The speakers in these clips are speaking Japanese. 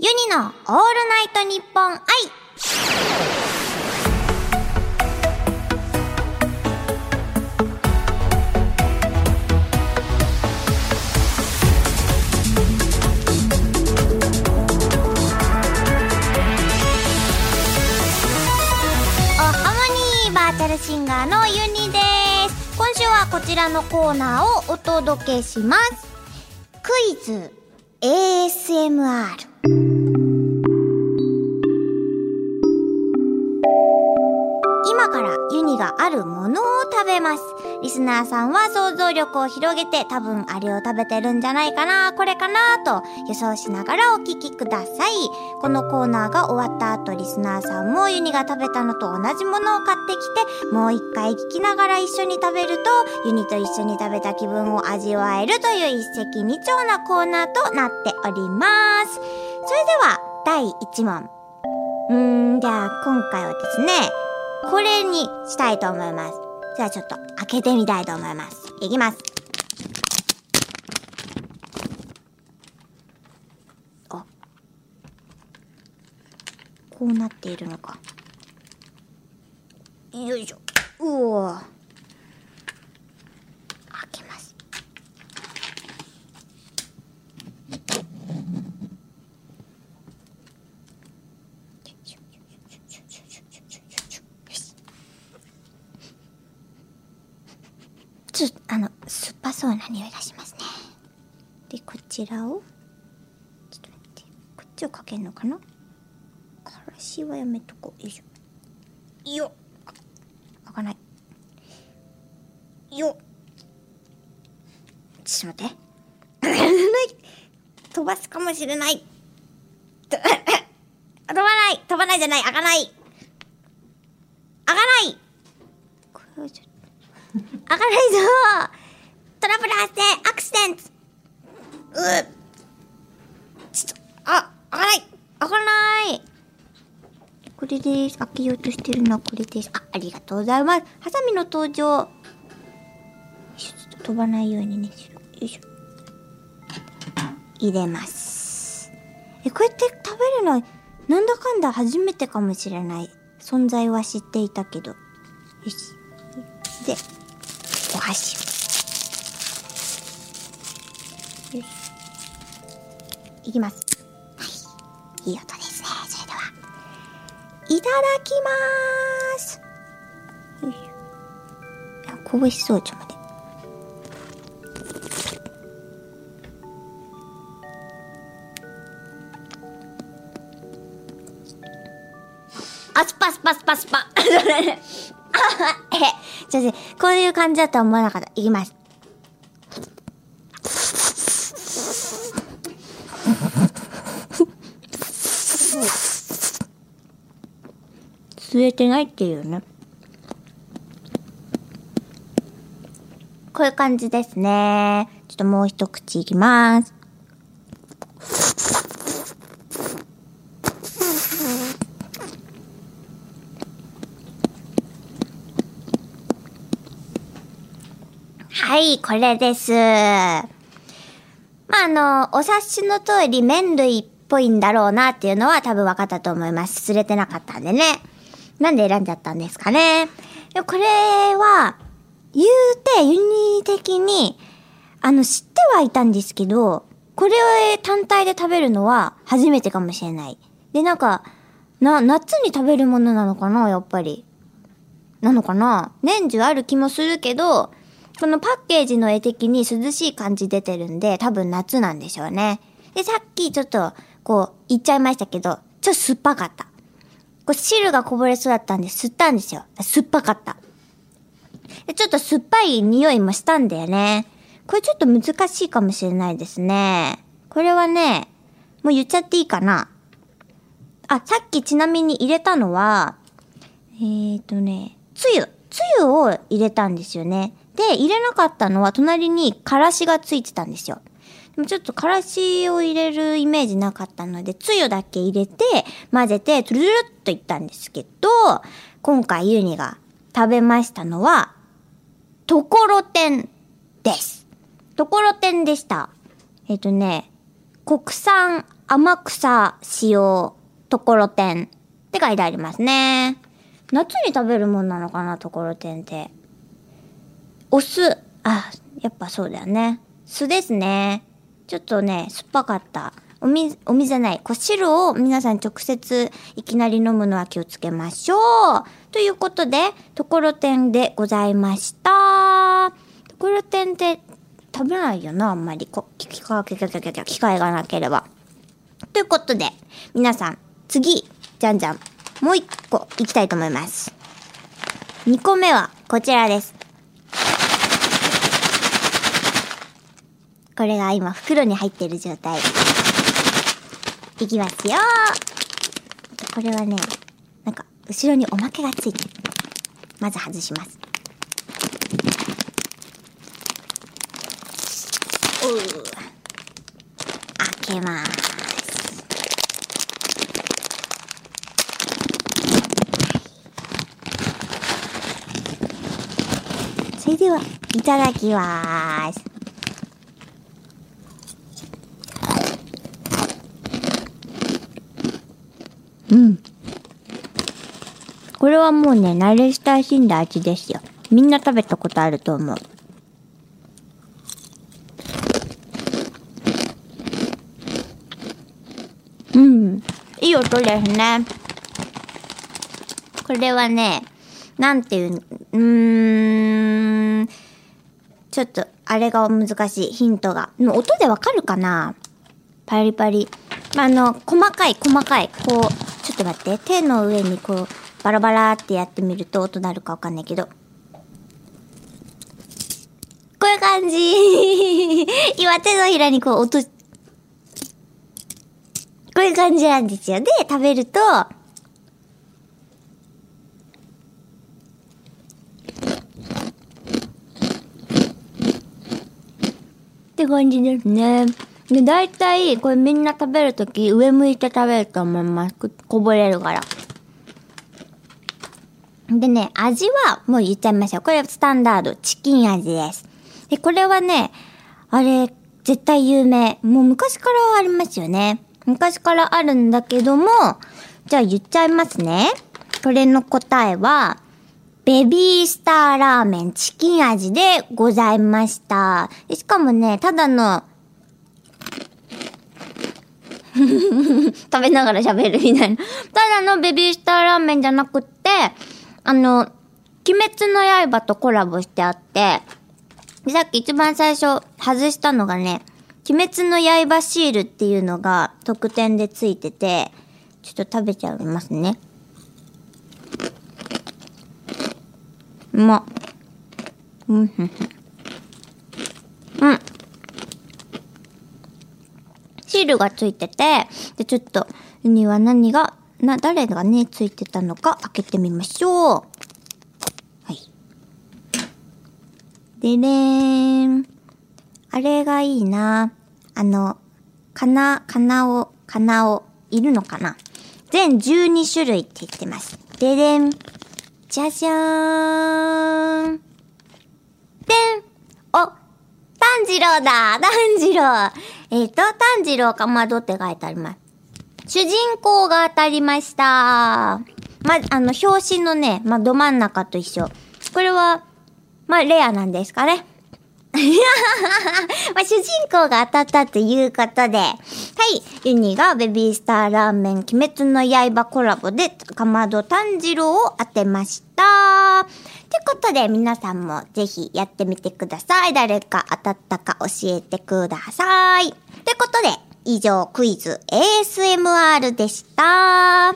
ユニのオールナイトニッポン愛おハモニーバーチャルシンガーのユニです。今週はこちらのコーナーをお届けします。クイズ。ASMR 今からユニがあるものを食べます。リスナーさんは想像力を広げて多分あれを食べてるんじゃないかな、これかなと予想しながらお聞きください。このコーナーが終わった後、リスナーさんもユニが食べたのと同じものを買ってきて、もう一回聞きながら一緒に食べると、ユニと一緒に食べた気分を味わえるという一石二鳥なコーナーとなっております。それでは、第1問。うーん、じゃあ今回はですね、これにしたいと思います。じゃあちょっと開けてみたいと思います。いきます。あ。こうなっているのか。よいしょ。うお開けます。ちょっと、あの、酸っぱそうな匂いがしますね。で、こちらを、ちょっと待って、こっちをかけるのかな？からしはやめとこう。よいしょ。よっ開かない。よっちょっと待って。飛ばすかもしれない。飛ばない飛ばないじゃない開かない開かない。開かないぞトラブル発生アクシデントうちょっと、あ、開かない開かないこれです。開けようとしてるのはこれです。あ、ありがとうございます。ハサミの登場。よいしょちょっと飛ばないようにね。よいしょ。入れます。え、こうやって食べるの、なんだかんだ初めてかもしれない。存在は知っていたけど。よし。で、お箸。よし。いきます。はい。いい音ですねそれでは。いただきまーす。よいしょ。あ香ばしそうちょっと待ってあスパスパスパスパ。えちょっとこういう感じだとは思わなかった。いきます。吸えてないっていうね。こういう感じですね。ちょっともう一口いきます。い、これです。まあ、あの、お察しの通り麺類っぽいんだろうなっていうのは多分分かったと思います。すれてなかったんでね。なんで選んじゃったんですかね。でこれは、言うて、ユニ的に、あの、知ってはいたんですけど、これを単体で食べるのは初めてかもしれない。で、なんか、な、夏に食べるものなのかなやっぱり。なのかな年中ある気もするけど、このパッケージの絵的に涼しい感じ出てるんで、多分夏なんでしょうね。で、さっきちょっと、こう、言っちゃいましたけど、ちょっと酸っぱかった。こう汁がこぼれそうだったんで吸ったんですよ。酸っぱかった。で、ちょっと酸っぱい匂いもしたんだよね。これちょっと難しいかもしれないですね。これはね、もう言っちゃっていいかな。あ、さっきちなみに入れたのは、えーとね、つゆ。つゆを入れたんですよね。で、入れなかったのは隣にからしがついてたんですよ。でもちょっとからしを入れるイメージなかったので、つゆだけ入れて、混ぜて、トゥルルルっといったんですけど、今回ユニが食べましたのは、ところてんです。ところてんでした。えっ、とね、国産天草使用ところてんって書いてありますね。夏に食べるもんなのかな、ところてんって。お酢。あ、やっぱそうだよね。酢ですね。ちょっとね、酸っぱかった。お水、お水じゃない。こう汁を皆さん直接いきなり飲むのは気をつけましょう。ということで、ところてんでございました。ところてんって食べないよな、あんまり。こ機会機会がなければ。ということで、皆さん、次、じゃんじゃん、もう一個いきたいと思います。二個目はこちらです。これが今袋に入ってる状態。いきますよこれはね、なんか、後ろにおまけがついてる。まず外します。おう開けます。それでは、いただきます。うん。これはもうね、慣れ親しんだ味ですよ。みんな食べたことあると思う。うん。いい音ですね。これはね、なんていう、うーん、ちょっと、あれが難しい、ヒントが。もう音でわかるかな？パリパリ。まあ、あの、細かい、細かい。こう、ちょっと待って。手の上にこう、バラバラってやってみると音なるかわかんないけど。こういう感じ。今手のひらにこう音、こういう感じなんですよ。で、食べると、って感じですね。で、大体、これみんな食べるとき、上向いて食べると思います。こぼれるから。でね、味は、もう言っちゃいましょう。これスタンダード、チキン味です。で、これはね、あれ、絶対有名。もう昔からありますよね。昔からあるんだけども、じゃあ言っちゃいますね。これの答えは、ベビースターラーメンチキン味でございました。しかもね、ただの、食べながら喋るみたいな。ただのベビースターラーメンじゃなくって、あの、鬼滅の刃とコラボしてあって、さっき一番最初外したのがね、鬼滅の刃シールっていうのが特典でついてて、ちょっと食べちゃいますね。うまっ。うん、ふんふ。ん。シールがついてて、で、ちょっと、には何が、な、誰がね、ついてたのか開けてみましょう。はい。でれーん。あれがいいな。あの、かな、かなお、かなお、いるのかな全12種類って言ってます。でれん。じゃじゃーん。でんお炭治郎だ炭治郎えっ、と、炭治郎かまどって書いてあります。主人公が当たりました。ま、あの、表紙のね、ま、ど真ん中と一緒。これは、ま、レアなんですかね。まあ、主人公が当たったということで、はい、ユニがベビースターラーメン鬼滅の刃コラボで、かまど炭治郎を当てました。ってことで、皆さんもぜひやってみてください。誰か当たったか教えてください。ってことで、以上クイズ ASMR でした。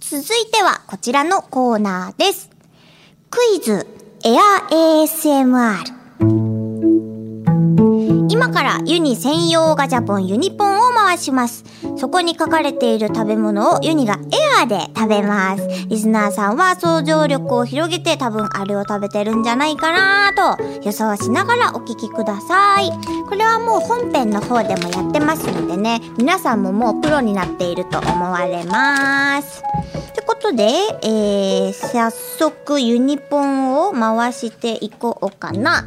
続いてはこちらのコーナーです。クイズエア ASMR。今からユニ専用ガチャポンユニポンを回します。そこに書かれている食べ物をユニがエアーで食べます。リスナーさんは想像力を広げて多分あれを食べてるんじゃないかなと予想しながらお聞きください。これはもう本編の方でもやってますのでね、皆さんももうプロになっていると思われます。ってことで、えー、早速ユニポンを回していこうかな。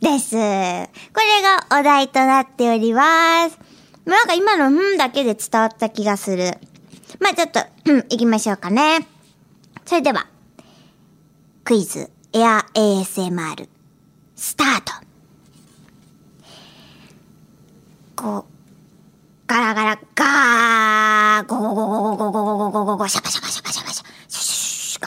です。これがお題となっております。なんか今のんだけで伝わった気がする。まあちょっと、行きましょうかね。それでは、クイズ、エア ASMR、スタート。こう、ガラガラガー、ゴゴゴゴゴゴゴゴゴゴゴ、シャゴシャゴシャゴシャゴシャゴ。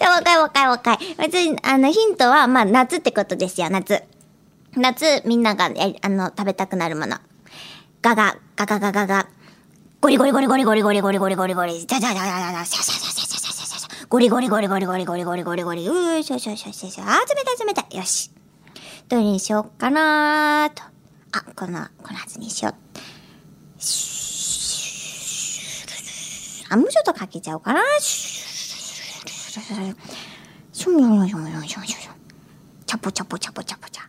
ちゃ若い若い若い。別に、あの、ヒントは、まあ、夏ってことですよ、夏。夏、みんなが、あの、食べたくなるもの。ガガ、ガガガガガ。ゴリゴリゴリゴリゴリゴリゴリゴリゴリゴリ。じゃじゃじゃじゃじゃシャシャシャシャシャシャシャシャ。ゴリゴリゴリゴリゴリゴリゴリゴリゴリ。うー、シャシャシャシャシャ。あ、冷たい冷たい。よし。どれにしようかなーと。あ、この、このはずにしよう。あ、もうちょっとかけちゃおうかな。シュシュンシュンシュンシュンシュンシュンシュン。チャポチャポチャポチャポチャ。あ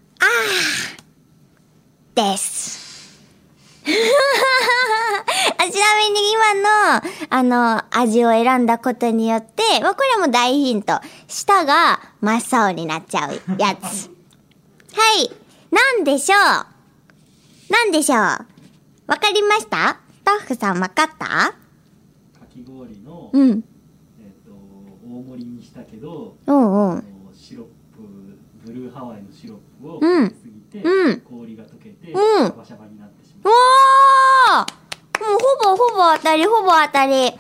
ーです。あちなみに今の、あの、味を選んだことによって、まあ、これ。も大ヒント。舌が真っ青になっちゃうやつ。はい。なんでしょうなんでしょうわかりましたスタッフさんわかったかき氷の、うん。したけど、おうおう。あのシロップブルーハワイのシロップをうんかけすぎて、うん氷が溶けて、うんシャバシャバになってしまう。おーもうほぼほぼ当たり、ほぼ当たり。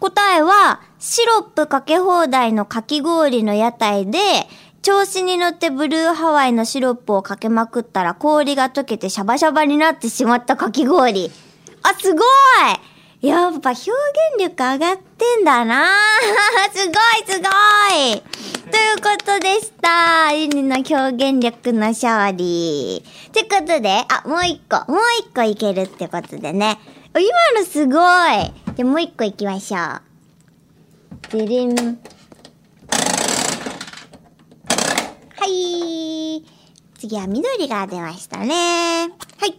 答えは、シロップかけ放題のかき氷の屋台で、調子に乗ってブルーハワイのシロップをかけまくったら氷が溶けてシャバシャバになってしまったかき氷。あ、すごいやっぱ表現力上がってんだな すごいすごいということでした。ユニの表現力の勝利。ってことで、あ、もう一個、もう一個いけるってことでね。今のすごいじゃ、もう一個いきましょう。ででん。はい。次は緑が出ましたね。はい。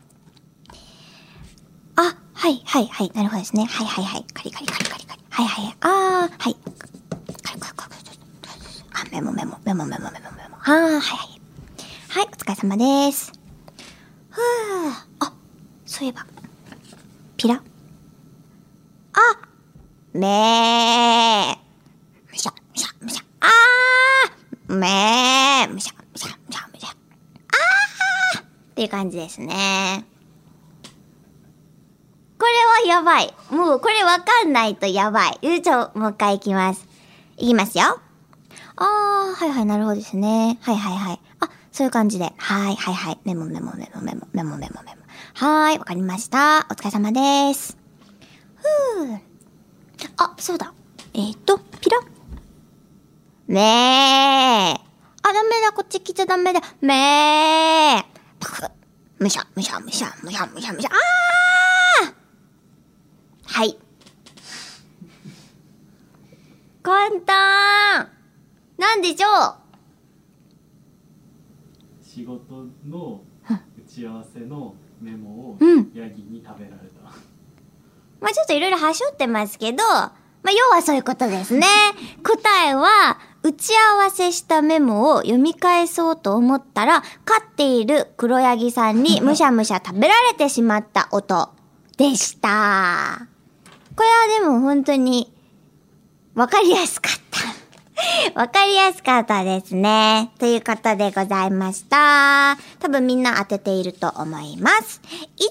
はい、はい、はい、なるほどですね。はい、はい、はい。カリカリカリカリカリ。はい、はい、あー、はい。カリカリカリカリ。あ、メモメモ、メモメモメモメモ。あー、はい、はい。はい、お疲れ様です。ふぅ。あ、そういえば。ピラ。あめー。むしゃ、むしゃ、むしゃ。あーめー。むしゃ、むしゃ、むしゃ、むしゃ。あーっていう感じですね。やばい。もうこれわかんないとやばい。うちょ、もう一回いきます。いきますよ。あー、はいはい、なるほどですね。はいはいはい。あ、そういう感じで。はいはいはい。メモメモメモメモメモメモメモ。はーい、わかりました。お疲れ様です。ふー。あ、そうだ。えー、っと、ピラ？めー。あ、ダメだ、こっち来ちゃダメだ。めー。パク。むしゃ、むしゃ、むしゃ、むしゃ、むしゃ、むしゃ。あーはい。簡単なんでしょう？仕事の打ち合わせのメモをうんヤギに食べられた。まあちょっといろいろはしょってますけど、まあ要はそういうことですね。答えは、打ち合わせしたメモを読み返そうと思ったら、飼っている黒柳さんにむしゃむしゃ食べられてしまった音でした。これはでも本当に、わかりやすかった。わかりやすかったですね。ということでございました。多分みんな当てていると思います。以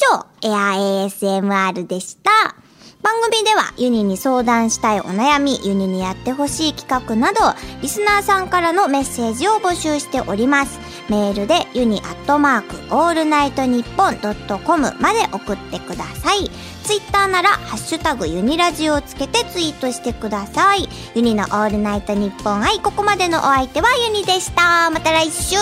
以上、エア ASMR でした。番組ではユニに相談したいお悩み、ユニにやってほしい企画など、リスナーさんからのメッセージを募集しております。メールでユニアットマークオールナイトニッポンドットコムまで送ってください。ツイッターなら、ハッシュタグユニラジオをつけてツイートしてください。ユニのオールナイトニッポン愛、ここまでのお相手はユニでした。また来週